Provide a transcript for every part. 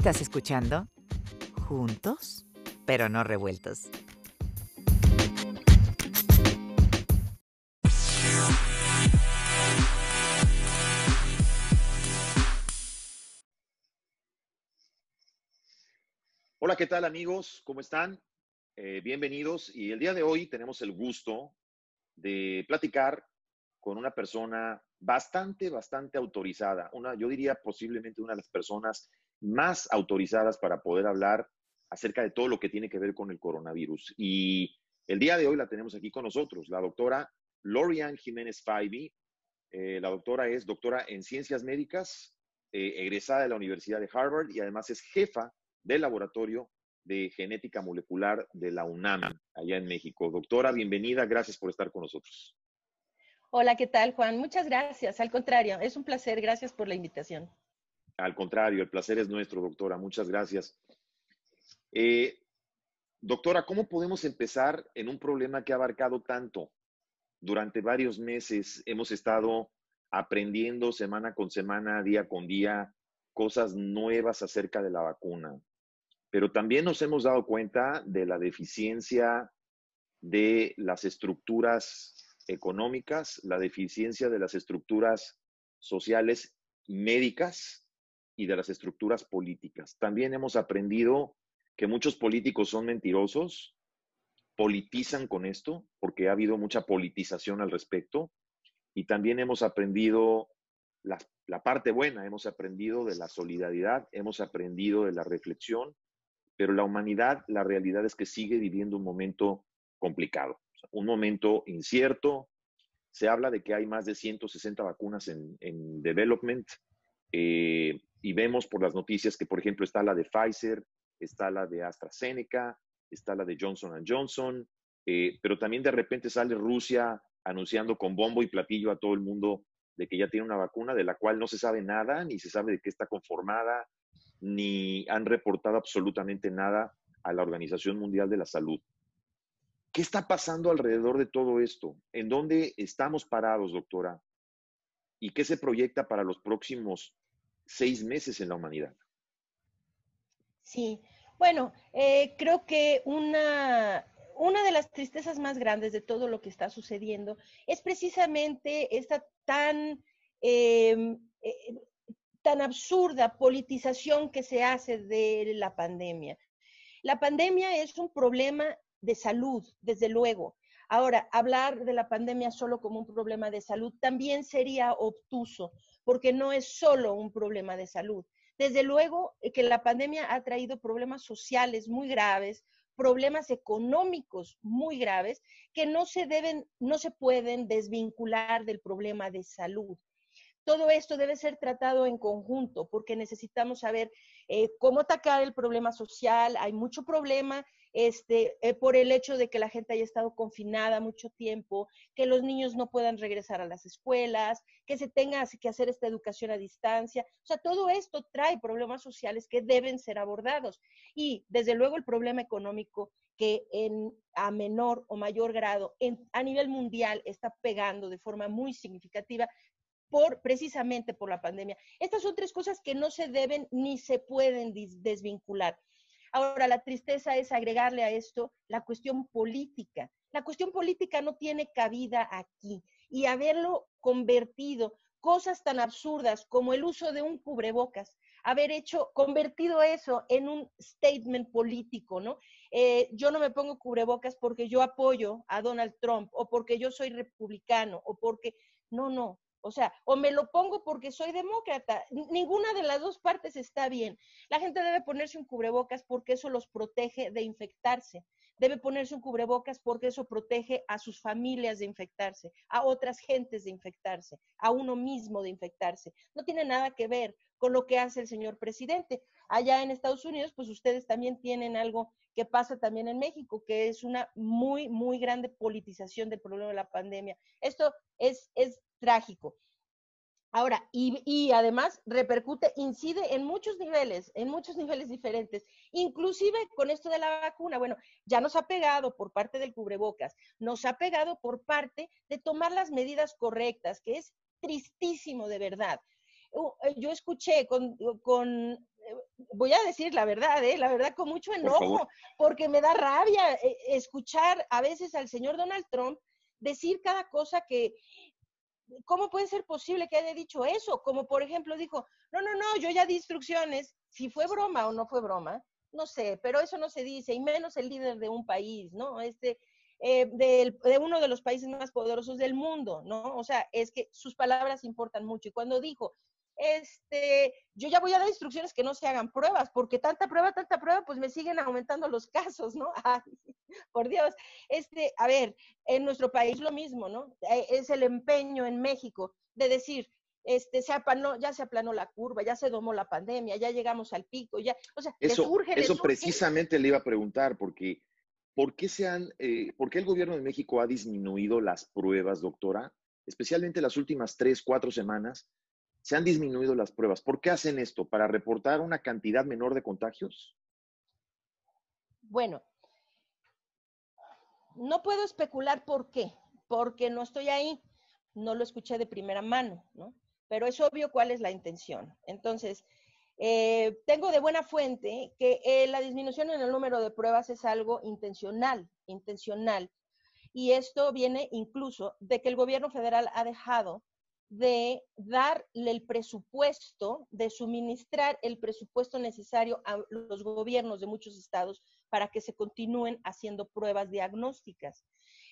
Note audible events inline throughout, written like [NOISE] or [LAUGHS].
Estás escuchando Juntos, pero no revueltos. Hola, ¿qué tal amigos? ¿Cómo están? Eh, bienvenidos. Y el día de hoy tenemos el gusto de platicar con una persona bastante, bastante autorizada. Una, yo diría posiblemente una de las personas más autorizadas para poder hablar acerca de todo lo que tiene que ver con el coronavirus. Y el día de hoy la tenemos aquí con nosotros, la doctora Lorian Jiménez Faibi. Eh, la doctora es doctora en ciencias médicas, eh, egresada de la Universidad de Harvard y además es jefa del laboratorio de genética molecular de la UNAM, allá en México. Doctora, bienvenida, gracias por estar con nosotros. Hola, ¿qué tal, Juan? Muchas gracias. Al contrario, es un placer. Gracias por la invitación. Al contrario, el placer es nuestro, doctora. Muchas gracias. Eh, doctora, ¿cómo podemos empezar en un problema que ha abarcado tanto? Durante varios meses hemos estado aprendiendo semana con semana, día con día, cosas nuevas acerca de la vacuna. Pero también nos hemos dado cuenta de la deficiencia de las estructuras económicas, la deficiencia de las estructuras sociales médicas y de las estructuras políticas. También hemos aprendido que muchos políticos son mentirosos, politizan con esto, porque ha habido mucha politización al respecto, y también hemos aprendido la, parte buena, hemos aprendido de la solidaridad, hemos aprendido de la reflexión, pero la humanidad, la realidad es que sigue viviendo un momento complicado un momento incierto. Se habla de que hay más de 160 vacunas en, development eh, y vemos por las noticias que, por ejemplo, está la de Pfizer, está la de AstraZeneca, está la de Johnson Johnson, eh, pero también de repente sale Rusia anunciando con bombo y platillo a todo el mundo de que ya tiene una vacuna de la cual no se sabe nada, ni se sabe de qué está conformada, ni han reportado absolutamente nada a la Organización Mundial de la Salud. ¿Qué está pasando alrededor de todo esto? ¿En dónde estamos parados, doctora? ¿Y qué se proyecta para los próximos seis meses en la humanidad? Sí, bueno, eh, creo que una, una de las tristezas más grandes de todo lo que está sucediendo es precisamente esta tan, em, eh, tan absurda politización que se hace de la pandemia. La pandemia es un problema de salud, desde luego. Ahora, hablar de la pandemia solo como un problema de salud también sería obtuso, porque no es solo un problema de salud. Desde luego eh, que la pandemia ha traído problemas sociales muy graves, problemas económicos muy graves que no se deben, no se pueden desvincular del problema de salud. Todo esto debe ser tratado en conjunto porque necesitamos saber eh, cómo atacar el problema social. Hay mucho problema este, eh, por el hecho de que la gente haya estado confinada mucho tiempo, que los niños no puedan regresar a las escuelas, que se tenga que hacer esta educación a distancia. O sea, todo esto trae problemas sociales que deben ser abordados. Y desde luego el problema económico que a menor o mayor grado a nivel mundial está pegando de forma muy significativa precisamente por la pandemia. Estas son tres cosas que no se deben ni se pueden desvincular. Ahora, la tristeza es agregarle a esto la cuestión política. La cuestión política no tiene cabida aquí y haberlo convertido cosas tan absurdas como el uso de un cubrebocas, haber hecho, convertido eso en un statement político, ¿no? Eh, yo no me pongo cubrebocas porque yo apoyo a Donald Trump o porque yo soy republicano o porque, no, no, o sea, o me lo pongo porque soy demócrata. Ninguna de las dos partes está bien. La gente debe ponerse un cubrebocas porque eso los protege de infectarse. Debe ponerse un cubrebocas porque eso protege a sus familias de infectarse, a otras gentes de infectarse, a uno mismo de infectarse. No tiene nada que ver con lo que hace el señor presidente. Allá en Estados Unidos, pues ustedes también tienen algo que pasa también en México, que es una muy, muy grande politización del problema de la pandemia. Esto es, es trágico. Ahora, y, además repercute, incide en muchos niveles, en muchos niveles diferentes, inclusive con esto de la vacuna. Bueno, ya nos ha pegado por parte del cubrebocas, nos ha pegado por parte de tomar las medidas correctas, que es tristísimo de verdad. Yo escuché con, voy a decir la verdad, ¿eh? la verdad con mucho enojo, porque me da rabia eh, escuchar a veces al señor Donald Trump decir cada cosa que, ¿cómo puede ser posible que haya dicho eso? Como por ejemplo dijo, no, no, no, yo ya di instrucciones, si fue broma o no fue broma, no sé, pero eso no se dice, y menos el líder de un país, ¿no? Este, eh, de uno de los países más poderosos del mundo, ¿no? O sea, es que sus palabras importan mucho. Y cuando dijo, este, yo ya voy a dar instrucciones que no se hagan pruebas, porque tanta prueba, tanta prueba, pues me siguen aumentando los casos, ¿no? [LAUGHS] por Dios. Este, a ver, en nuestro país lo mismo, ¿no? Eh, es el empeño en México de decir, este, se aplanó, ya se aplanó la curva, ya se domó la pandemia, ya llegamos al pico, ya, o sea, eso, eso precisamente le iba a preguntar, porque ¿por qué, se han, eh, ¿por qué el gobierno de México ha disminuido las pruebas, doctora? Especialmente las últimas tres, cuatro semanas, se han disminuido las pruebas. ¿Por qué hacen esto? ¿Para reportar una cantidad menor de contagios? Bueno, no puedo especular por qué, porque no estoy ahí, no lo escuché de primera mano, ¿no? Pero es obvio cuál es la intención. Entonces, eh, tengo de buena fuente que eh, la disminución en el número de pruebas es algo intencional, intencional. Y esto viene incluso de que el gobierno federal ha dejado de darle el presupuesto, de suministrar el presupuesto necesario a los gobiernos de muchos estados para que se continúen haciendo pruebas diagnósticas.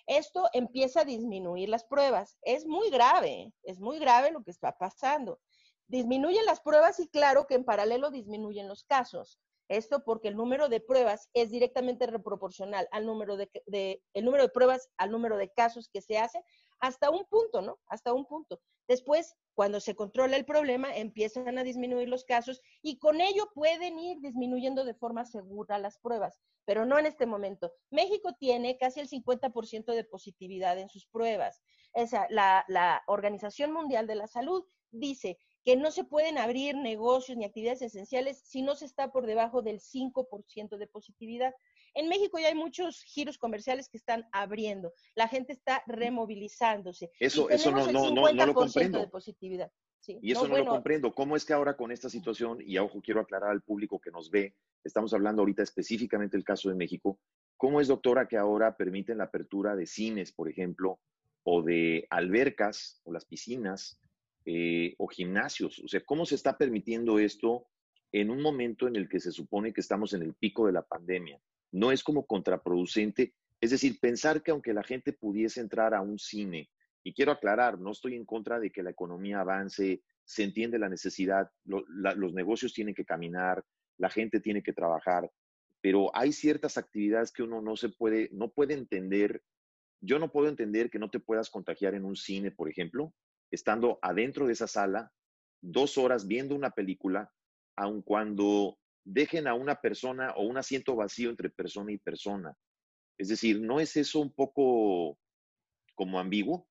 Esto empieza a disminuir las pruebas. Es muy grave, es muy grave lo que está pasando. Disminuyen las pruebas y claro que en paralelo disminuyen los casos. Esto porque el número de pruebas es directamente proporcional al número de, de, el número de pruebas al número de casos que se hacen hasta un punto, ¿no? Hasta un punto. Después, cuando se controla el problema, empiezan a disminuir los casos y con ello pueden ir disminuyendo de forma segura las pruebas, pero no en este momento. México tiene casi el 50% de positividad en sus pruebas. Esa, la, la Organización Mundial de la Salud dice que no se pueden abrir negocios ni actividades esenciales si no se está por debajo del 5% de positividad. En México ya hay muchos giros comerciales que están abriendo. La gente está removilizándose. Eso, eso no, no, no, lo comprendo. De positividad. y eso no, lo comprendo. ¿Cómo es que ahora con esta situación, y ojo, quiero aclarar al público que nos ve, estamos hablando ahorita específicamente del caso de México, ¿cómo es, doctora, que ahora permiten la apertura de cines, por ejemplo, o de albercas o las piscinas eh, o gimnasios? O sea, ¿cómo se está permitiendo esto en un momento en el que se supone que estamos en el pico de la pandemia? no es como contraproducente. Es decir, pensar que aunque la gente pudiese entrar a un cine, y quiero aclarar, no estoy en contra de que la economía avance, se entiende la necesidad, los negocios tienen que caminar, la gente tiene que trabajar, pero hay ciertas actividades que uno no se puede, no puede entender. Yo no puedo entender que no te puedas contagiar en un cine, por ejemplo, estando adentro de esa sala, dos horas viendo una película, aun cuando dejen a una persona o un asiento vacío entre persona y persona. Es decir, ¿no es eso un poco como ambiguo?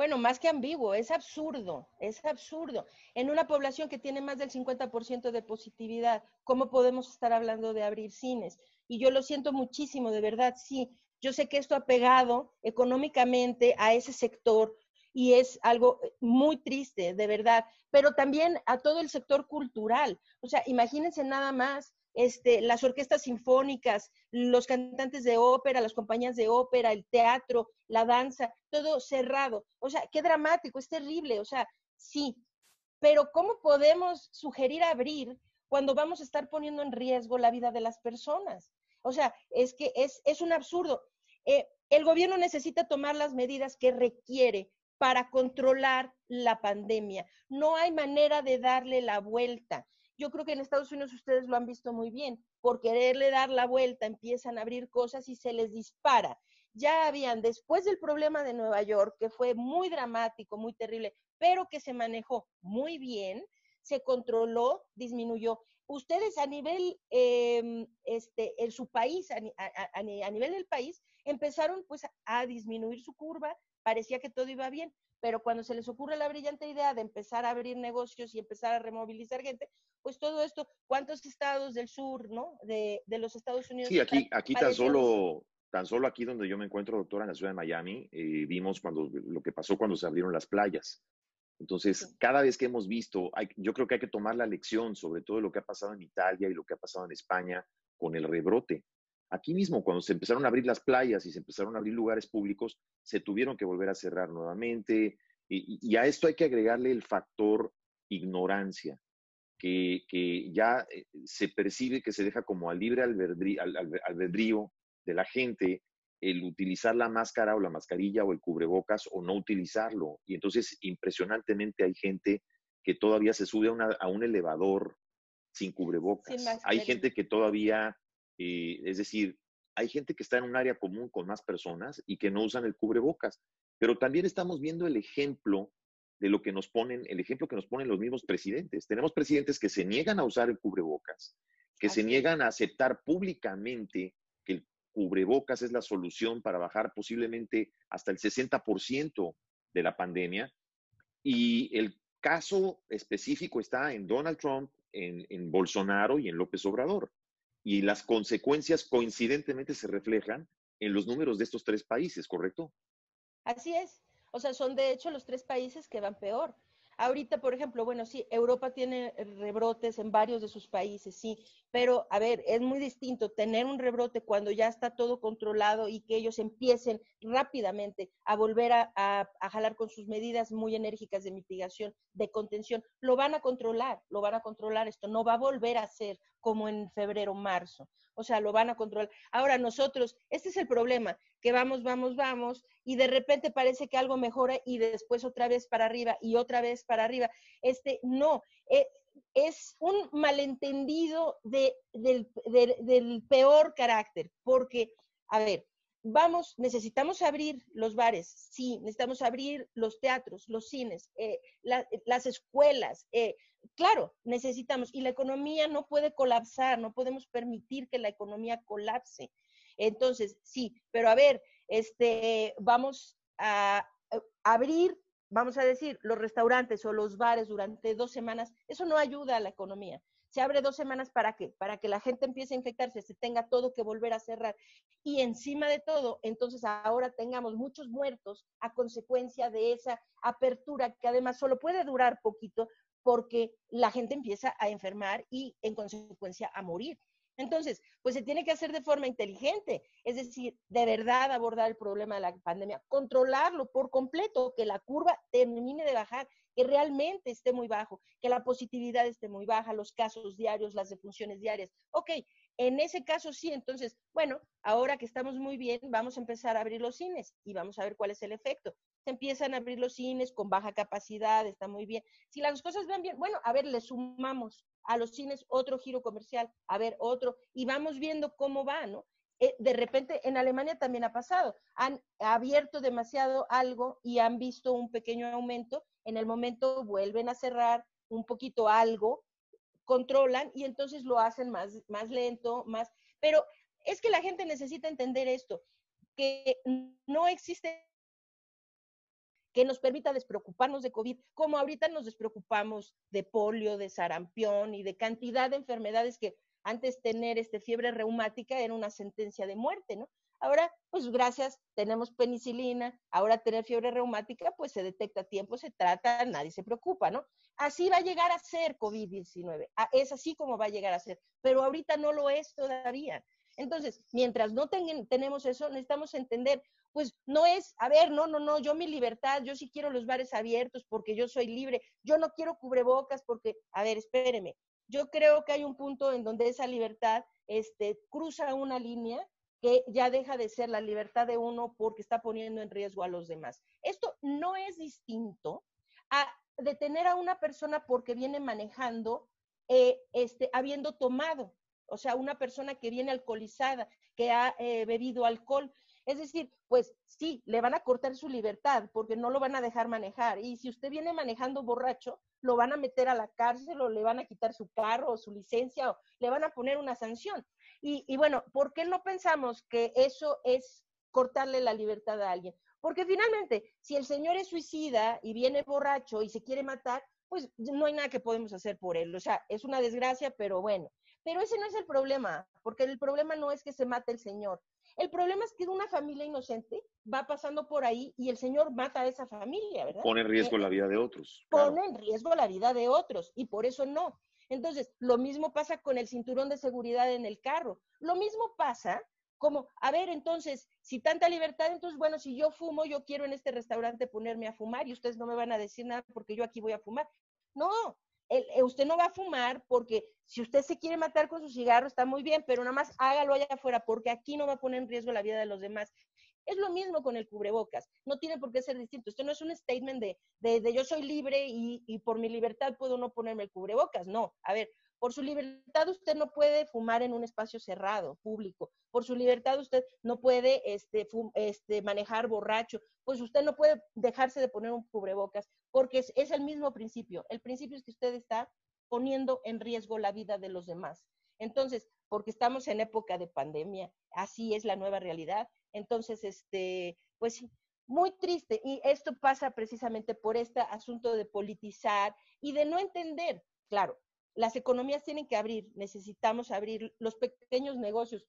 Bueno, más que ambiguo, es absurdo, es absurdo. En una población que tiene más del 50% de positividad, ¿cómo podemos estar hablando de abrir cines? Y yo lo siento muchísimo, de verdad, sí. Yo sé que esto ha pegado económicamente a ese sector, y es algo eh, muy triste, de verdad, pero también a todo el sector cultural. O sea, imagínense nada más este, las orquestas sinfónicas, los cantantes de ópera, las compañías de ópera, el teatro, la danza, todo cerrado. O sea, qué dramático, es terrible. O sea, sí, pero ¿cómo podemos sugerir abrir cuando vamos a estar poniendo en riesgo la vida de las personas? O sea, es que es, es un absurdo. Eh, el gobierno necesita tomar las medidas que requiere para controlar la pandemia. No hay manera de darle la vuelta. Yo creo que en Estados Unidos ustedes lo han visto muy bien. Por quererle dar la vuelta empiezan a abrir cosas y se les dispara. Ya habían, después del problema de Nueva York, que fue muy dramático, muy terrible, pero que se manejó muy bien, se controló, disminuyó. Ustedes a nivel, em, este, en su país, a, a, nivel del país, empezaron pues a disminuir su curva, parecía que todo iba bien, pero cuando se les ocurre la brillante idea de empezar a abrir negocios y empezar a removilizar gente, pues todo esto, ¿cuántos estados del sur, no? De, los Estados Unidos. Sí, aquí, aquí tan solo, tan solo aquí donde yo me encuentro, doctora, en la ciudad de Miami, eh, vimos cuando lo que pasó cuando se abrieron las playas. Entonces, cada vez que hemos visto, yo creo que hay que tomar la lección sobre todo lo que ha pasado en Italia y lo que ha pasado en España con el rebrote. Aquí mismo, cuando se empezaron a abrir las playas y se empezaron a abrir lugares públicos, se tuvieron que volver a cerrar nuevamente. Y, a esto hay que agregarle el factor ignorancia, que, ya eh, se percibe que se deja como al libre albedrío de la gente el utilizar la máscara o la mascarilla o el cubrebocas o no utilizarlo. Y entonces, impresionantemente, hay gente que todavía se sube a, un elevador sin cubrebocas. hay gente que todavía, eh, es decir, hay gente que está en un área común con más personas y que no usan el cubrebocas. Pero también estamos viendo el ejemplo de lo que nos ponen, el ejemplo que nos ponen los mismos presidentes. Tenemos presidentes que se niegan a usar el cubrebocas, que se niegan a aceptar públicamente cubrebocas es la solución para bajar posiblemente hasta el 60% de la pandemia. Y el caso específico está en Donald Trump, en, Bolsonaro y en López Obrador. Y las consecuencias coincidentemente se reflejan en los números de estos tres países, ¿correcto? Así es. O sea, son de hecho los tres países que van peor. Ahorita, por ejemplo, bueno, sí, Europa tiene rebrotes en varios de sus países, sí, pero a ver, es muy distinto tener un rebrote cuando ya está todo controlado y que ellos empiecen rápidamente a volver a, jalar con sus medidas muy enérgicas de mitigación, de contención. Lo van a controlar, lo van a controlar esto, no va a volver a ser como en febrero, marzo. O sea, lo van a controlar. Ahora nosotros, este es el problema, que vamos, vamos, vamos, y de repente parece que algo mejora y después otra vez para arriba y otra vez para arriba. Este, no, eh, es un malentendido de, del, peor carácter, porque, a ver, vamos, necesitamos abrir los bares, sí, necesitamos abrir los teatros, los cines, eh, las escuelas, eh, claro, necesitamos, y la economía no puede colapsar, no podemos permitir que la economía colapse. Entonces, sí, pero a ver, este, vamos a abrir, vamos a decir, los restaurantes o los bares durante dos semanas, eso no ayuda a la economía. Se abre dos semanas para qué? Para que la gente empiece a infectarse, se tenga todo que volver a cerrar. Y encima de todo, entonces ahora tengamos muchos muertos a consecuencia de esa apertura que además solo puede durar poquito porque la gente empieza a enfermar y en consecuencia a morir. Entonces, pues se tiene que hacer de forma inteligente, es decir, de verdad abordar el problema de la pandemia, controlarlo por completo, que la curva termine de bajar, que realmente esté muy bajo, que la positividad esté muy baja, los casos diarios, las defunciones diarias. Ok, en ese caso sí, entonces, bueno, ahora que estamos muy bien, vamos a empezar a abrir los cines y vamos a ver cuál es el efecto. Empiezan a abrir los cines con baja capacidad, está muy bien. Si las cosas van bien, bueno, a ver, le sumamos a los cines otro giro comercial, a ver, otro, y vamos viendo cómo va, ¿no? Eh, de repente en Alemania también ha pasado. Han abierto demasiado algo y han visto un pequeño aumento. En el momento vuelven a cerrar un poquito algo, controlan y entonces lo hacen más, más lento, más... Pero es que la gente necesita entender esto, que no existe que nos permita despreocuparnos de COVID, como ahorita nos despreocupamos de polio, de sarampión y de cantidad de enfermedades que antes tener este fiebre reumática era una sentencia de muerte, ¿no? Ahora, pues gracias, tenemos penicilina, ahora tener fiebre reumática, pues se detecta a tiempo, se trata, nadie se preocupa, ¿no? Así va a llegar a ser COVID-19, es así como va a llegar a ser, pero ahorita no lo es todavía. Entonces, mientras no tenemos eso, necesitamos entender, pues no es, a ver, no, no, no, yo mi libertad, yo sí quiero los bares abiertos porque yo soy libre, yo no quiero cubrebocas porque, a ver, espéreme, yo creo que hay un punto en donde esa libertad este, cruza una línea que ya deja de ser la libertad de uno porque está poniendo en riesgo a los demás. Esto no es distinto a detener a una persona porque viene manejando, eh, este, habiendo tomado, o sea, una persona que viene alcoholizada, que ha eh, bebido alcohol. Es decir, pues sí, le van a cortar su libertad porque no lo van a dejar manejar. Y si usted viene manejando borracho, lo van a meter a la cárcel o le van a quitar su carro o su licencia o le van a poner una sanción. Y, bueno, ¿por qué no pensamos que eso es cortarle la libertad a alguien? Porque finalmente, si el señor es suicida y viene borracho y se quiere matar, pues no hay nada que podemos hacer por él. O sea, es una desgracia, pero bueno. Pero ese no es el problema, porque el problema no es que se mate el señor. El problema es que una familia inocente va pasando por ahí y el señor mata a esa familia, ¿verdad? Pone en riesgo Eh, la vida de otros. pone claro. en riesgo la vida de otros y por eso no. Entonces, lo mismo pasa con el cinturón de seguridad en el carro. Lo mismo pasa como, a ver, entonces, si tanta libertad, entonces, bueno, si yo fumo, yo quiero en este restaurante ponerme a fumar y ustedes no me van a decir nada porque yo aquí voy a fumar. No, el- eh, usted no va a fumar porque si usted se quiere matar con su cigarro está muy bien, pero nada más hágalo allá afuera porque aquí no va a poner en riesgo la vida de los demás. Es lo mismo con el cubrebocas, no tiene por qué ser distinto. Esto no es un statement de, de, de yo soy libre y, y por mi libertad puedo no ponerme el cubrebocas. No, a ver, por su libertad usted no puede fumar en un espacio cerrado, público. Por su libertad usted no puede este, este, manejar borracho. Pues usted no puede dejarse de poner un cubrebocas porque es, el mismo principio. El principio es que usted está poniendo en riesgo la vida de los demás. Entonces, porque estamos en época de pandemia, así es la nueva realidad. Entonces, este, pues muy triste. Y esto pasa precisamente por este asunto de politizar y de no entender. Claro, las economías tienen que abrir, necesitamos abrir los pequeños negocios.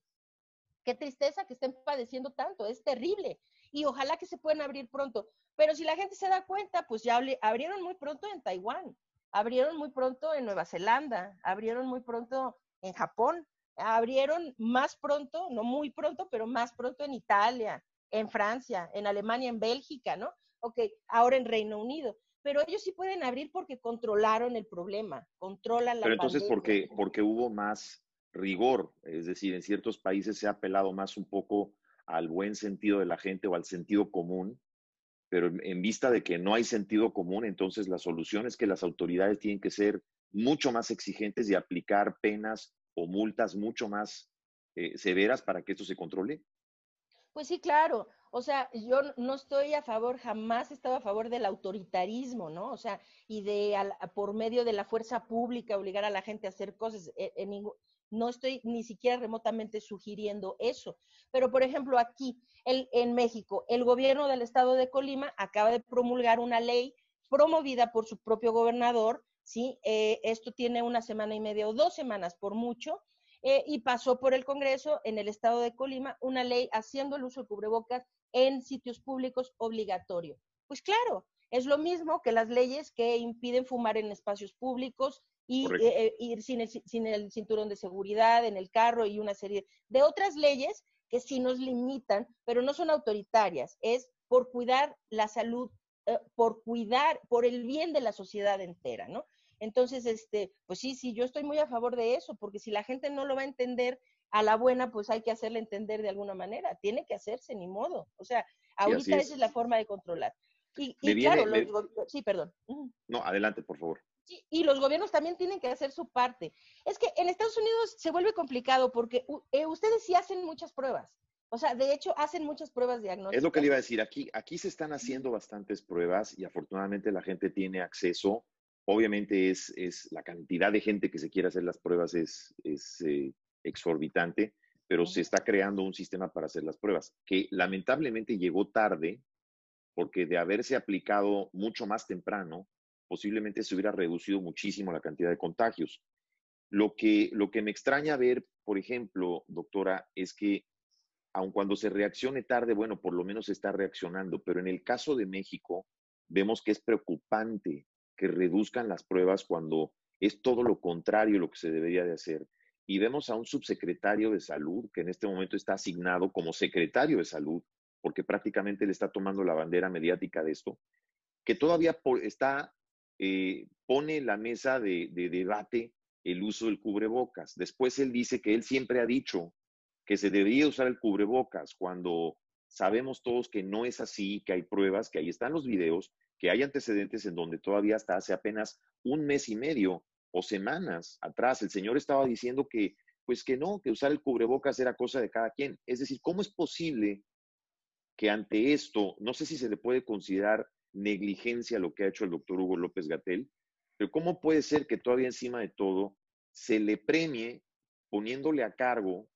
Qué tristeza que estén padeciendo tanto, es terrible. Y ojalá que se puedan abrir pronto. Pero si la gente se da cuenta, pues ya abri- abrieron muy pronto en Taiwán, abrieron muy pronto en Nueva Zelanda, abrieron muy pronto en Japón, abrieron más pronto, no muy pronto, pero más pronto en Italia, en Francia, en Alemania, en Bélgica, ¿no? Ok, ahora en Reino Unido. Pero ellos sí pueden abrir porque controlaron el problema, controlan la Pero entonces, pandemia. ¿por qué? Porque hubo más rigor, es decir, en ciertos países se ha apelado más un poco al buen sentido de la gente o al sentido común, pero en- en vista de que no hay sentido común, entonces la solución es que las autoridades tienen que ser mucho más exigentes y aplicar penas o multas mucho más eh, severas para que esto se controle. Pues sí, claro. O sea, yo no estoy a favor, jamás he estado a favor del autoritarismo, ¿no? O sea, y de al- por medio de la fuerza pública obligar a la gente a hacer cosas. eh, en no estoy ni siquiera remotamente sugiriendo eso. Pero, por ejemplo, aquí el- en México, el gobierno del estado de Colima acaba de promulgar una ley promovida por su propio gobernador, ¿sí? Eh, esto tiene una semana y media o dos semanas por mucho, eh, y pasó por el Congreso en el estado de Colima una ley haciendo el uso de cubrebocas en sitios públicos obligatorio. Pues claro, es lo mismo que las leyes que impiden fumar en espacios públicos y eh, eh, ir sin el, ci- sin el cinturón de seguridad en el carro y una serie de otras leyes que sí nos limitan, pero no son autoritarias, es por cuidar la salud, eh, por cuidar, por el bien de la sociedad entera, ¿no? Entonces, este, pues sí, sí, yo estoy muy a favor de eso, porque si la gente no lo va a entender a la buena, pues hay que hacerle entender de alguna manera. Tiene que hacerse, ni modo. O sea, ahorita es. esa es la forma de controlar. Y, Me y viene- claro, me- los go- sí, perdón. No, adelante, por favor. Sí, y los gobiernos también tienen que hacer su parte. Es que en Estados Unidos se vuelve complicado porque eh, ustedes sí hacen muchas pruebas. O sea, de hecho, hacen muchas pruebas diagnósticas. Es lo que le iba a decir. Aquí, aquí se están haciendo bastantes pruebas y afortunadamente la gente tiene acceso. Obviamente es, es la cantidad de gente que se quiere hacer las pruebas es, es eh, exorbitante, pero se está creando un sistema para hacer las pruebas que lamentablemente llegó tarde porque de haberse aplicado mucho más temprano, posiblemente se hubiera reducido muchísimo la cantidad de contagios. Lo que, lo que me extraña ver, por ejemplo, doctora, es que aun cuando se reaccione tarde, bueno, por lo menos se está reaccionando, pero en el caso de México, vemos que es preocupante que reduzcan las pruebas cuando es todo lo contrario lo que se debería de hacer. Y vemos a un subsecretario de salud que en este momento está asignado como secretario de salud, porque prácticamente le está tomando la bandera mediática de esto, que todavía por- está, eh, pone la mesa de, de debate el uso del cubrebocas. Después él dice que él siempre ha dicho que se debería usar el cubrebocas cuando sabemos todos que no es así, que hay pruebas, que ahí están los videos, que hay antecedentes en donde todavía hasta hace apenas un mes y medio o semanas atrás el señor estaba diciendo que pues que no, que usar el cubrebocas era cosa de cada quien. Es decir, ¿cómo es posible que ante esto, no sé si se le puede considerar negligencia lo que ha hecho el doctor Hugo López Gatel, pero cómo puede ser que todavía encima de todo se le premie poniéndole a cargo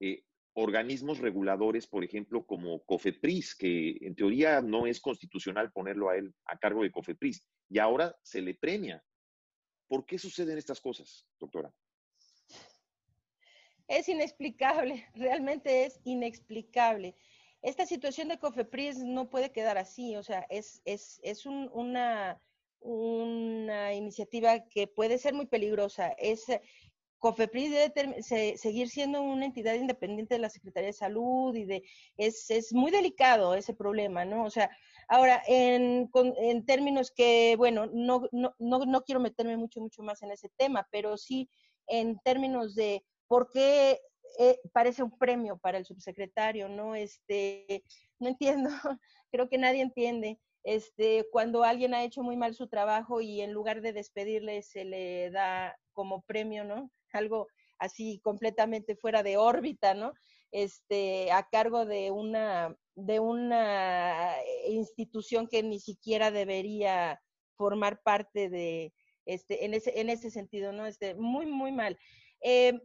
eh, organismos reguladores, por ejemplo, como COFEPRIS, que en teoría no es constitucional ponerlo a él a cargo de COFEPRIS, y ahora se le premia. ¿Por qué suceden estas cosas, doctora? es inexplicable, [LAUGHS] realmente es inexplicable. Esta situación de COFEPRIS no puede quedar así, o sea, es, es, es una, una iniciativa que puede ser muy peligrosa. Es, COFEPRIS debe seguir siendo una entidad independiente de la Secretaría de Salud y de, es, es muy delicado ese problema, ¿no? O sea, ahora, en, en términos que, bueno, no, no, no, no quiero meterme mucho, mucho más en ese tema, pero sí en términos de por qué eh, parece un premio para el subsecretario, ¿no? Este, no entiendo, [LAUGHS] creo que nadie entiende. Este, cuando alguien ha hecho muy mal su trabajo y en lugar de despedirle se le da como premio, ¿no? Algo así completamente fuera de órbita, ¿no? Este, a cargo de una, de una institución que ni siquiera debería formar parte de, este, en ese, en ese sentido, ¿no? Este, muy, muy mal. Eh,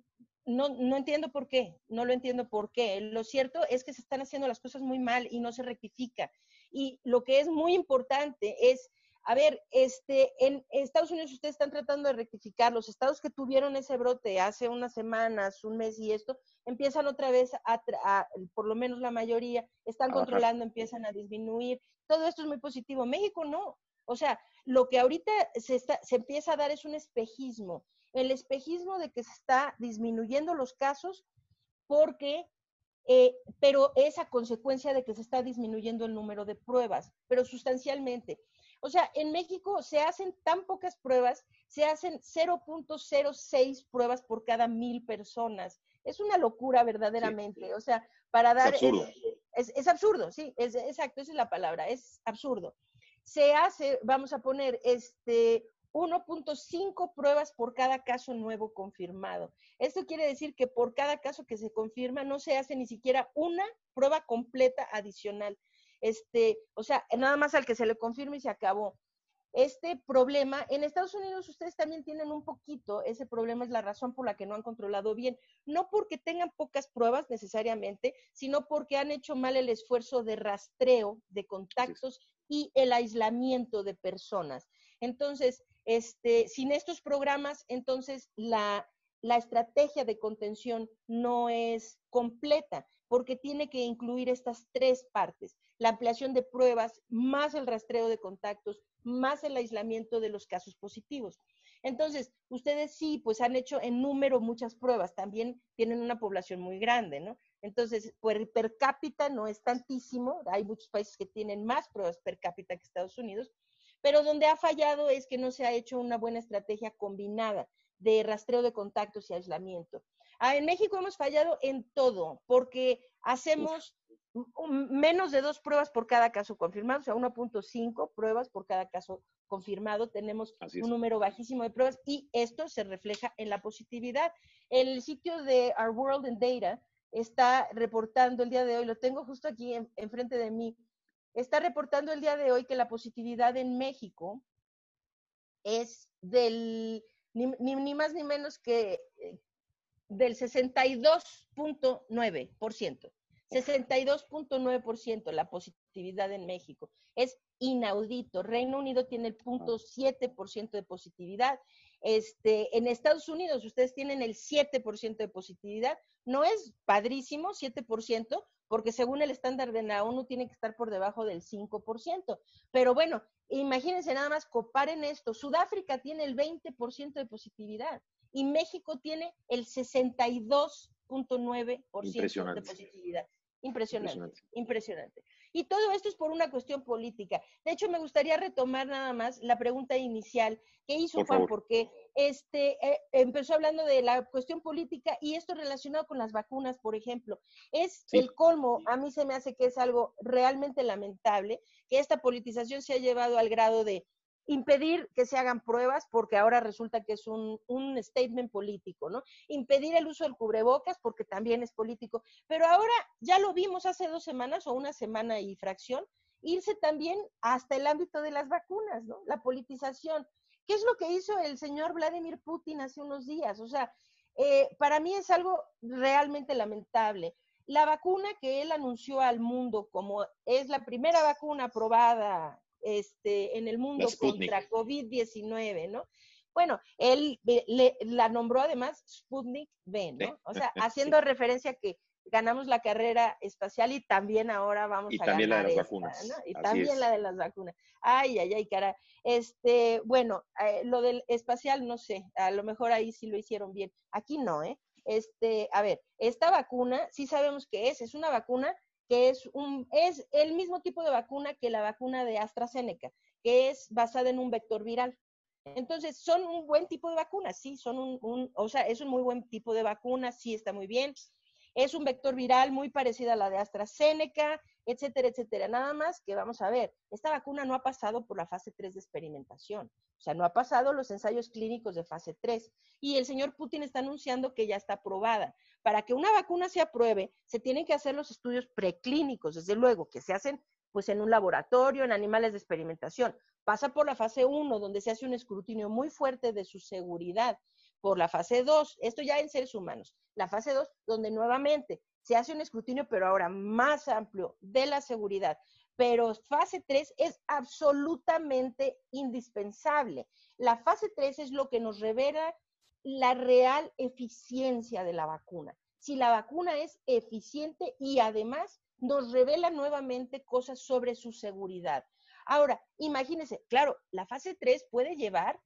no, no entiendo por qué, no lo entiendo por qué. Lo cierto es que se están haciendo las cosas muy mal y no se rectifica. Y lo que es muy importante es, a ver, este, en Estados Unidos ustedes están tratando de rectificar, los estados que tuvieron ese brote hace unas semanas, un mes y esto, empiezan otra vez a, por lo menos la mayoría, están controlando, empiezan a disminuir. Todo esto es muy positivo. México no. O sea, lo que ahorita se, está, se empieza a dar es un espejismo el espejismo de que se está disminuyendo los casos porque, eh, pero es a consecuencia de que se está disminuyendo el número de pruebas, pero sustancialmente. O sea, en México se hacen tan pocas pruebas, se hacen 0.06 pruebas por cada mil personas. Es una locura verdaderamente. O sea, para dar... Es absurdo. Es, absurdo, sí, es, exacto, esa es la palabra, es absurdo. Se hace, vamos a poner, este, 1.5 pruebas por cada caso nuevo confirmado. Esto quiere decir que por cada caso que se confirma no se hace ni siquiera una prueba completa adicional. Este, o sea, nada más al que se le confirme y se acabó. Este problema, en Estados Unidos ustedes también tienen un poquito, ese problema es la razón por la que no han controlado bien, no porque tengan pocas pruebas necesariamente, sino porque han hecho mal el esfuerzo de rastreo de contactos y el aislamiento de personas. Entonces, este, sin estos programas, entonces la, estrategia de contención no es completa porque tiene que incluir estas tres partes, la ampliación de pruebas, más el rastreo de contactos, más el aislamiento de los casos positivos. Entonces, ustedes sí, pues han hecho en número muchas pruebas, también tienen una población muy grande, ¿no? Entonces, per, per cápita no es tantísimo, hay muchos países que tienen más pruebas per cápita que Estados Unidos, pero donde ha fallado es que no se ha hecho una buena estrategia combinada de rastreo de contactos y aislamiento. Ah, en México hemos fallado en todo, porque hacemos menos de dos pruebas por cada caso confirmado, o sea, 1.5 pruebas por cada caso confirmado. Tenemos un número bajísimo de pruebas y esto se refleja en la positividad. El sitio de Our World in Data está reportando el día de hoy, lo tengo justo aquí enfrente de mí, está reportando el día de hoy que la positividad en México es del, ni, más ni menos que eh, del 62.9%. 62.9% la positividad en México. Es inaudito. Reino Unido tiene el 0.7% de positividad. Este, en Estados Unidos ustedes tienen el 7% de positividad. No es padrísimo, 7%, porque según el estándar de la ONU tiene que estar por debajo del 5%. Pero bueno, imagínense nada más, comparen esto. Sudáfrica tiene el 20% de positividad y México tiene el 62.9% de positividad. Impresionante, impresionante, Y todo esto es por una cuestión política. De hecho, me gustaría retomar nada más la pregunta inicial que hizo Juan, porque este, eh, empezó hablando de la cuestión política y esto relacionado con las vacunas, por ejemplo. Es el colmo, a mí se me hace que es algo realmente lamentable que esta politización se ha llevado al grado de impedir que se hagan pruebas porque ahora resulta que es un, un, statement político, ¿no? Impedir el uso del cubrebocas porque también es político. Pero ahora ya lo vimos hace dos semanas o una semana y fracción, irse también hasta el ámbito de las vacunas, ¿no? La politización. ¿Qué es lo que hizo el señor Vladimir Putin hace unos días? O sea, eh, para mí es algo realmente lamentable. La vacuna que él anunció al mundo como es la primera vacuna aprobada este, en el mundo contra COVID-19, ¿no? Bueno, él le, la nombró además Sputnik V, ¿no? O sea, [LAUGHS] haciendo referencia a que ganamos la carrera espacial y también ahora vamos y a también ganar la de las esta, vacunas. ¿no? Y Así también es. la de las vacunas. Ay, ay, ay, cara. Este, bueno, eh, lo del espacial, no sé, a lo mejor ahí sí lo hicieron bien. Aquí no, ¿eh? Este, a ver, esta vacuna, sí sabemos qué es, es una vacuna que es un, es el mismo tipo de vacuna que la vacuna de AstraZeneca, que es basada en un vector viral. Entonces, son un buen tipo de vacuna, sí, son un, un, o sea, es un muy buen tipo de vacuna, sí está muy bien. Es un vector viral muy parecido a la de AstraZeneca, etcétera, etcétera. Nada más que vamos a ver, esta vacuna no ha pasado por la fase 3 de experimentación, o sea, no ha pasado los ensayos clínicos de fase 3. Y el señor Putin está anunciando que ya está aprobada. Para que una vacuna se apruebe, se tienen que hacer los estudios preclínicos, desde luego, que se hacen pues en un laboratorio, en animales de experimentación. Pasa por la fase 1, donde se hace un escrutinio muy fuerte de su seguridad. Por la fase 2, esto ya en seres humanos. La fase 2, donde nuevamente se hace un escrutinio, pero ahora más amplio, de la seguridad. Pero fase 3 es absolutamente indispensable. La fase 3 es lo que nos revela la real eficiencia de la vacuna. Si la vacuna es eficiente y además nos revela nuevamente cosas sobre su seguridad. Ahora, imagínense, claro, la fase 3 puede llevar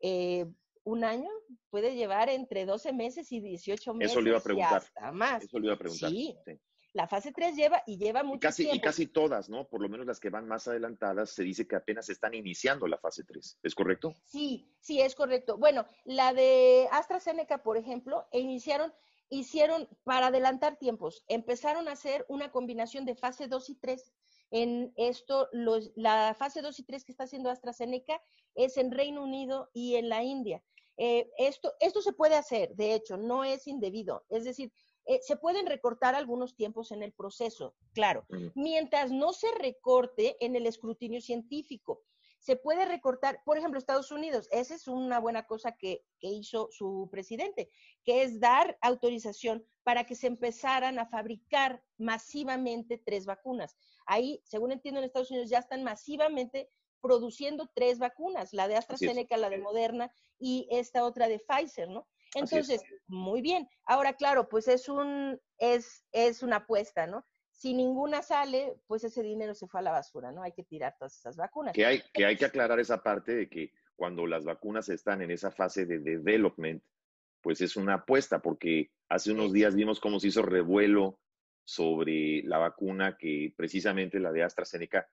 eh, un año, puede llevar entre 12 meses y 18 meses. Eso le iba a preguntar. Y hasta más. Eso le iba a preguntar. Sí, sí. la fase 3 lleva y lleva mucho Y casi, tiempo. y casi todas, ¿no? Por lo menos las que van más adelantadas, se dice que apenas están iniciando la fase 3. ¿Es correcto? Sí, sí, es correcto. Bueno, la de AstraZeneca, por ejemplo, e iniciaron, hicieron, para adelantar tiempos, empezaron a hacer una combinación de fase 2 y 3. En esto, los, la fase 2 y 3 que está haciendo AstraZeneca es en Reino Unido y en la India. Eh, esto, esto se puede hacer, de hecho, no es indebido. Es decir, eh, se pueden recortar algunos tiempos en el proceso, claro, mientras no se recorte en el escrutinio científico. Se puede recortar, por ejemplo, Estados Unidos, esa es una buena cosa que, que hizo su presidente, que es dar autorización para que se empezaran a fabricar masivamente tres vacunas. Ahí, según entiendo, en Estados Unidos ya están masivamente produciendo tres vacunas, la de AstraZeneca, la de Moderna y esta otra de Pfizer, ¿no? Entonces, muy bien. Ahora, claro, pues es un, es, es una apuesta, ¿no? Si ninguna sale, pues ese dinero se fue a la basura, ¿no? Hay que tirar todas esas vacunas. Que hay, que hay que aclarar esa parte de que cuando las vacunas están en esa fase de development, pues es una apuesta, porque hace unos días vimos cómo se hizo revuelo sobre la vacuna que precisamente la de AstraZeneca,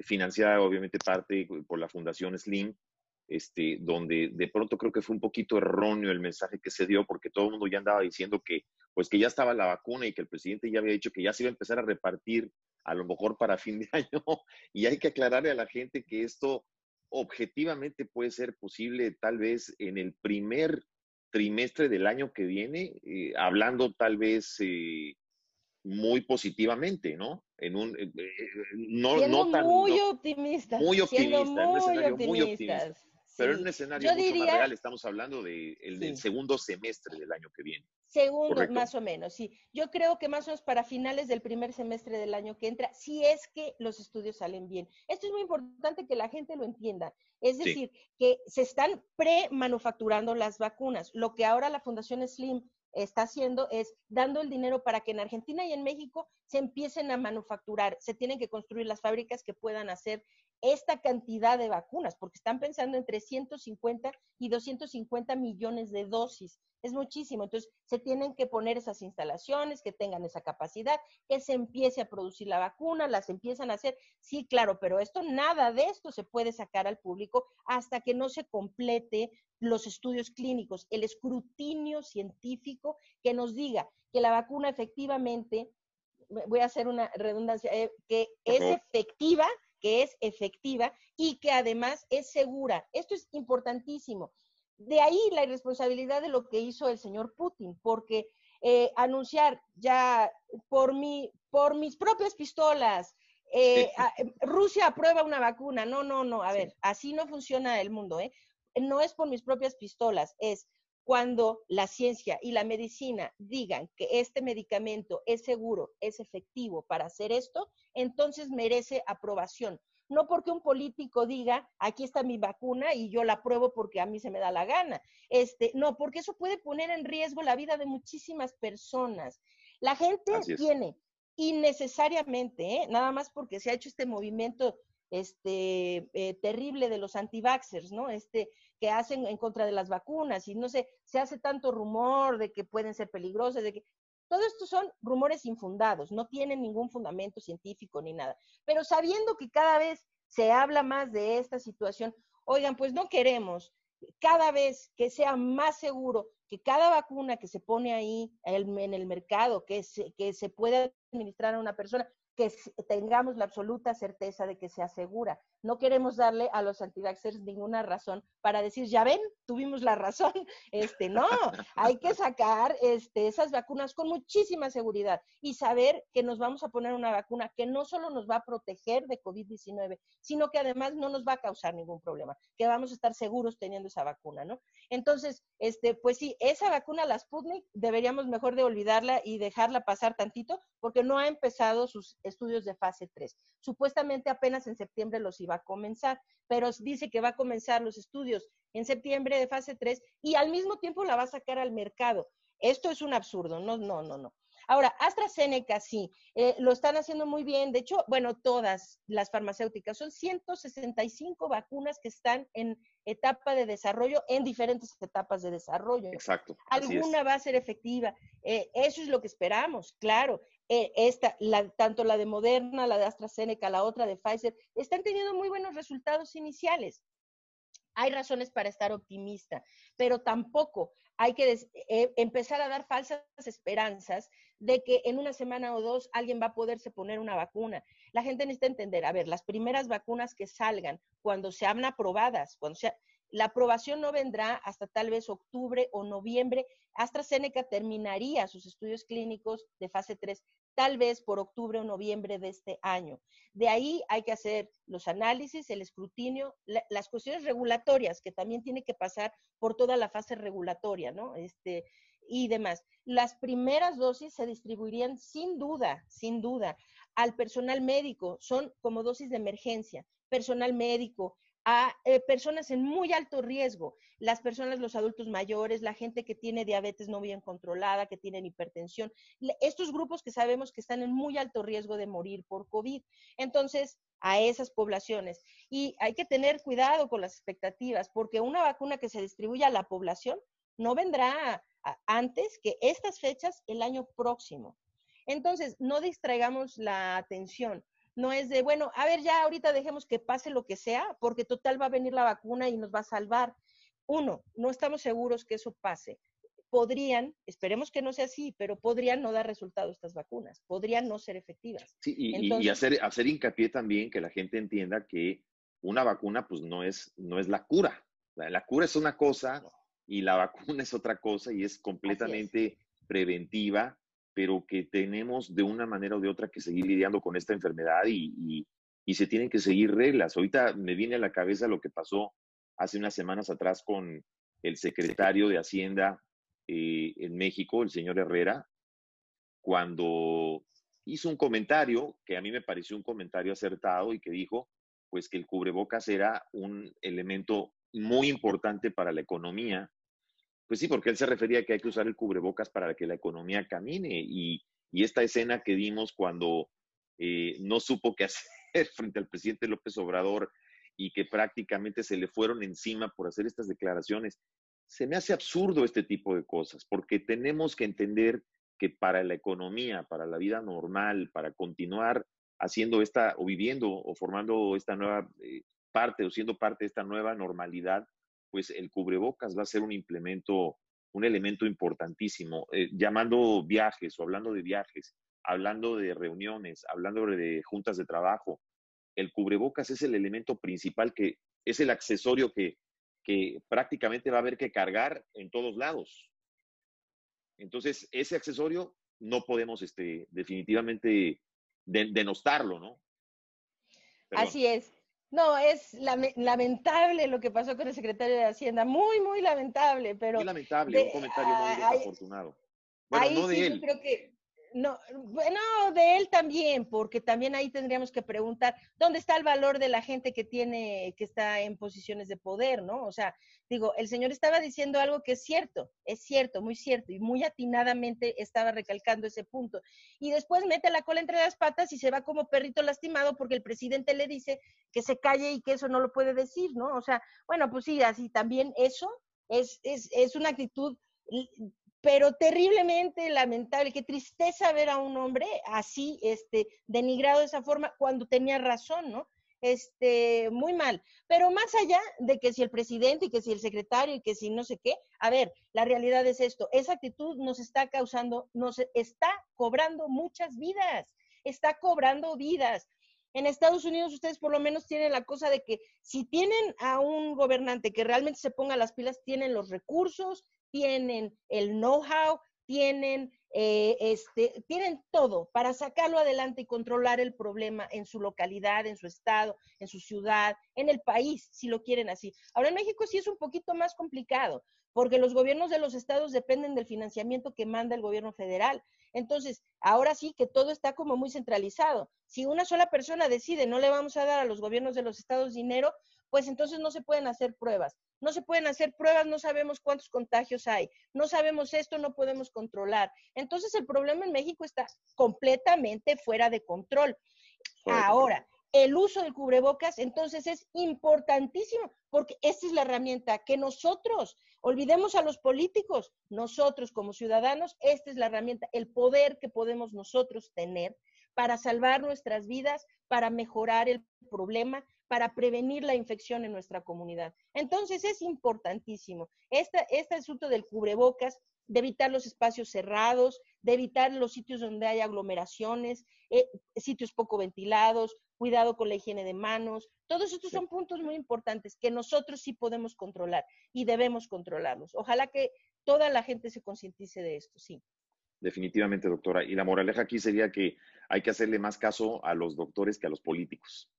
financiada obviamente parte por la Fundación Slim, este, donde de pronto creo que fue un poquito erróneo el mensaje que se dio, porque todo el mundo ya andaba diciendo que, pues que ya estaba la vacuna y que el presidente ya había dicho que ya se iba a empezar a repartir a lo mejor para fin de [LAUGHS] año, y hay que aclararle a la gente que esto objetivamente puede ser posible tal vez en el primer trimestre del año que viene, eh, hablando tal vez eh, muy positivamente, ¿no? En un, eh, eh, no, siendo no tan, muy no- optimistas. muy optimista, en un muy muy optimistas. optimista. pero en un escenario Yo mucho diría- más real, estamos hablando de el del segundo semestre del año que viene. Segundo, Correcto. más o menos, sí. Yo creo que más o menos para finales del primer semestre del año que entra, si es que los estudios salen bien. Esto es muy importante que la gente lo entienda. Es Sí. decir, que se están pre-manufacturando las vacunas. Lo que ahora la Fundación Slim está haciendo es dando el dinero para que en Argentina y en México se empiecen a manufacturar. Se tienen que construir las fábricas que puedan hacer esta cantidad de vacunas, porque están pensando entre 150 y 250 millones de dosis. Es muchísimo. Entonces, se tienen que poner esas instalaciones, que tengan esa capacidad, que se empiece a producir la vacuna, las empiezan a hacer. Sí, claro, pero esto, nada de esto se puede sacar al público hasta que no se complete los estudios clínicos, el escrutinio científico que nos diga que la vacuna efectivamente, voy a hacer una redundancia, eh, que es efectiva, que es efectiva y que además es segura. Esto es importantísimo. De ahí la irresponsabilidad de lo que hizo el señor Putin, porque eh, anunciar ya por, mi, por mis propias pistolas, eh, a- Rusia aprueba una vacuna. No, no, no. A Sí. ver, así no funciona el mundo. ¿eh? No es por mis propias pistolas, es cuando la ciencia y la medicina digan que este medicamento es seguro, es efectivo para hacer esto, entonces merece aprobación. no porque un político diga, aquí está mi vacuna y yo la apruebo porque a mí se me da la gana. Este, no, porque eso puede poner en riesgo la vida de muchísimas personas. La gente tiene innecesariamente, ¿eh? nada más porque se ha hecho este movimiento este, eh, terrible de los anti-vaxxers, ¿no? Este, que hacen en contra de las vacunas y no sé, se hace tanto rumor de que pueden ser peligrosas, de que todo esto son rumores infundados, no tienen ningún fundamento científico ni nada. Pero sabiendo que cada vez se habla más de esta situación, oigan, pues no queremos cada vez que sea más seguro que cada vacuna que se pone ahí en el mercado, que se, que se puede administrar a una persona, que tengamos la absoluta certeza de que se asegura. No queremos darle a los antivaxxers ninguna razón para decir, ya ven, tuvimos la razón. [LAUGHS] Este, no, hay que sacar este, esas vacunas con muchísima seguridad y saber que nos vamos a poner una vacuna que no solo nos va a proteger de COVID-19, sino que además no nos va a causar ningún problema, que vamos a estar seguros teniendo esa vacuna, ¿no? Entonces, este, pues sí, esa vacuna, la Sputnik, deberíamos mejor de olvidarla y dejarla pasar tantito porque no ha empezado sus estudios de fase 3. Supuestamente apenas en septiembre los iba a comenzar, pero dice que va a comenzar los estudios en septiembre de fase 3 y al mismo tiempo la va a sacar al mercado. Esto es un absurdo, no, no, no, no. Ahora, AstraZeneca sí, eh, lo están haciendo muy bien. De hecho, bueno, todas las farmacéuticas, son 165 vacunas que están en etapa de desarrollo, en diferentes etapas de desarrollo. Exacto. Alguna va a ser efectiva. Eh, eso es lo que esperamos, claro. Eh, esta, tanto la de Moderna, la de AstraZeneca, la otra de Pfizer, están teniendo muy buenos resultados iniciales. Hay razones para estar optimista, pero tampoco hay que eh, empezar a dar falsas esperanzas de que en una semana o dos alguien va a poderse poner una vacuna. La gente necesita entender, a ver, las primeras vacunas que salgan, cuando sean aprobadas, cuando sea, la aprobación no vendrá hasta tal vez octubre o noviembre. AstraZeneca terminaría sus estudios clínicos de fase 3 tal vez por octubre o noviembre de este año. De ahí hay que hacer los análisis, el escrutinio, las cuestiones regulatorias, que también tiene que pasar por toda la fase regulatoria, ¿no? Este, y demás. Las primeras dosis se distribuirían sin duda, sin duda, al personal médico, son como dosis de emergencia, personal médico, a eh, personas en muy alto riesgo, las personas, los adultos mayores, la gente que tiene diabetes no bien controlada, que tienen hipertensión, estos grupos que sabemos que están en muy alto riesgo de morir por COVID. Entonces, a esas poblaciones. Y hay que tener cuidado con las expectativas, porque una vacuna que se distribuya a la población no vendrá antes que estas fechas el año próximo. Entonces, no distraigamos la atención no es de, bueno, a ver, ya ahorita dejemos que pase lo que sea, porque total va a venir la vacuna y nos va a salvar. Uno, no estamos seguros que eso pase. Podrían, esperemos que no sea así, pero podrían no dar resultado estas vacunas, podrían no ser efectivas. Sí, y, hacer, hacer hincapié también que la gente entienda que una vacuna pues no es, no es la cura. La, cura es una cosa y la vacuna es otra cosa y es completamente preventiva pero que tenemos de una manera o de otra que seguir lidiando con esta enfermedad y, se tienen que seguir reglas. Ahorita me viene a la cabeza lo que pasó hace unas semanas atrás con el secretario de Hacienda eh, en México, el señor Herrera, cuando hizo un comentario que a mí me pareció un comentario acertado y que dijo, pues que el cubrebocas era un elemento muy importante para la economía pues sí, porque él se refería a que hay que usar el cubrebocas para que la economía camine y, esta escena que vimos cuando eh, no supo qué [LAUGHS] hacer frente al presidente López Obrador y que prácticamente se le fueron encima por hacer estas declaraciones, se me hace absurdo este tipo de cosas, porque tenemos que entender que para la economía, para la vida normal, para continuar haciendo esta o viviendo o formando esta nueva eh, parte o siendo parte de esta nueva normalidad, pues el cubrebocas va a ser un implemento, un elemento importantísimo. Eh, llamando viajes o hablando de viajes, hablando de reuniones, hablando de juntas de trabajo, el cubrebocas es el elemento principal que es el accesorio que, prácticamente va a haber que cargar en todos lados. Entonces, ese accesorio no podemos este, definitivamente denostarlo, ¿no? Así es. No, es lamentable lo que pasó con el secretario de Hacienda, muy, muy lamentable, pero... Muy lamentable, un comentario muy desafortunado. Bueno, no de él. creo que, no, bueno, de él también, porque también ahí tendríamos que preguntar dónde está el valor de la gente que tiene, que está en posiciones de poder, ¿no? O sea, digo, el señor estaba diciendo algo que es cierto, es cierto, muy cierto, y muy atinadamente estaba recalcando ese punto. Y después mete la cola entre las patas y se va como perrito lastimado porque el presidente le dice que se calle y que eso no lo puede decir, ¿no? O sea, bueno, pues sí, así también eso es, es, es una actitud pero terriblemente lamentable, qué tristeza ver a un hombre así, este, denigrado de esa forma cuando tenía razón, ¿no? Este, muy mal. Pero más allá de que si el presidente y que si el secretario y que si no sé qué, a ver, la realidad es esto, esa actitud nos está causando, nos está cobrando muchas vidas, está cobrando vidas. En Estados Unidos ustedes por lo menos tienen la cosa de que si tienen a un gobernante que realmente se ponga las pilas, tienen los recursos, tienen el know-how, tienen, eh, este, tienen todo para sacarlo adelante y controlar el problema en su localidad, en su estado, en su ciudad, en el país, si lo quieren así. Ahora en México sí es un poquito más complicado, porque los gobiernos de los estados dependen del financiamiento que manda el gobierno federal. Entonces, ahora sí que todo está como muy centralizado. Si una sola persona decide no le vamos a dar a los gobiernos de los estados dinero, pues entonces no se pueden hacer pruebas. No se pueden hacer pruebas, no sabemos cuántos contagios hay, no sabemos esto, no podemos controlar. Entonces el problema en México está completamente fuera de control. Ahora, el uso del cubrebocas entonces es importantísimo porque esta es la herramienta que nosotros, olvidemos a los políticos, nosotros como ciudadanos, esta es la herramienta, el poder que podemos nosotros tener para salvar nuestras vidas, para mejorar el problema, para prevenir la infección en nuestra comunidad. Entonces es importantísimo. Este, este asunto del cubrebocas, de evitar los espacios cerrados, de evitar los sitios donde hay aglomeraciones, eh, sitios poco ventilados, cuidado con la higiene de manos. Todos estos son puntos muy importantes que nosotros sí podemos controlar y debemos controlarlos. Ojalá que toda la gente se concientice de esto, sí. Definitivamente, doctora. Y la moraleja aquí sería que hay que hacerle más caso a los doctores que a los políticos.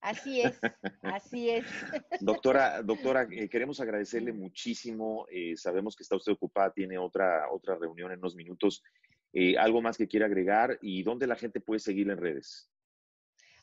Así es, así es. [LAUGHS] Doctora, doctora, eh, queremos agradecerle muchísimo. Eh, sabemos que está usted ocupada, tiene otra, otra reunión en unos minutos. Eh, ¿Algo más que quiera agregar y dónde la gente puede seguir en redes?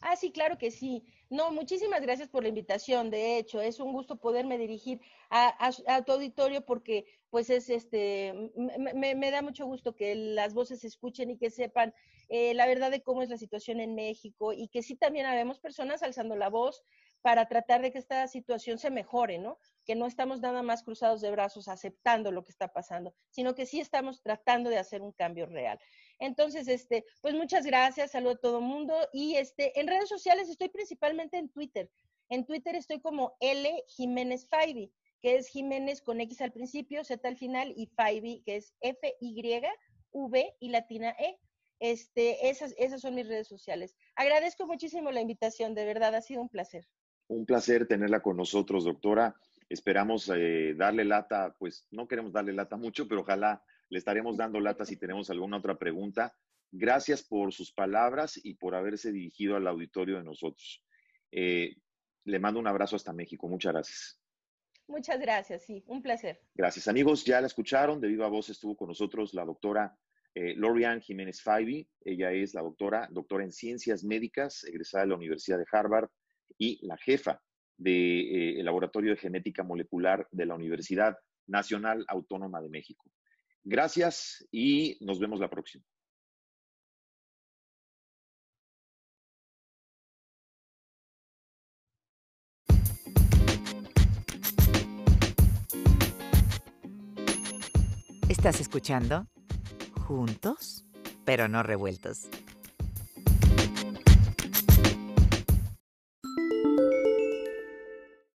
Ah, sí, claro que sí. No, muchísimas gracias por la invitación. De hecho, es un gusto poderme dirigir a, tu auditorio porque, pues, es este, me, da mucho gusto que las voces se escuchen y que sepan eh, la verdad de cómo es la situación en México y que sí también habemos personas alzando la voz para tratar de que esta situación se mejore, ¿no? Que no estamos nada más cruzados de brazos aceptando lo que está pasando, sino que sí estamos tratando de hacer un cambio real. Entonces, este, pues muchas gracias, saludo a todo mundo y este, en redes sociales estoy principalmente en Twitter. En Twitter estoy como L Jiménez Faibi, que es Jiménez con X al principio, Z al final y Faibi, que es F Y V y latina E. Este, esas, esas son mis redes sociales. Agradezco muchísimo la invitación, de verdad, ha sido un placer. Un placer tenerla con nosotros, doctora. Esperamos eh, darle lata, pues no queremos darle lata mucho, pero ojalá le estaremos dando lata si tenemos alguna otra pregunta. Gracias por sus palabras y por haberse dirigido al auditorio de nosotros. Eh, le mando un abrazo hasta México. Muchas gracias. Muchas gracias, sí, un placer. Gracias, amigos. Ya la escucharon, de viva voz estuvo con nosotros la doctora eh, Jiménez Faibi. Ella es la doctora, doctora en ciencias médicas, egresada de la Universidad de Harvard y la jefa del eh, Laboratorio de Genética Molecular de la Universidad Nacional Autónoma de México. Gracias y nos vemos la próxima. ¿Estás escuchando? Juntos, pero no revueltos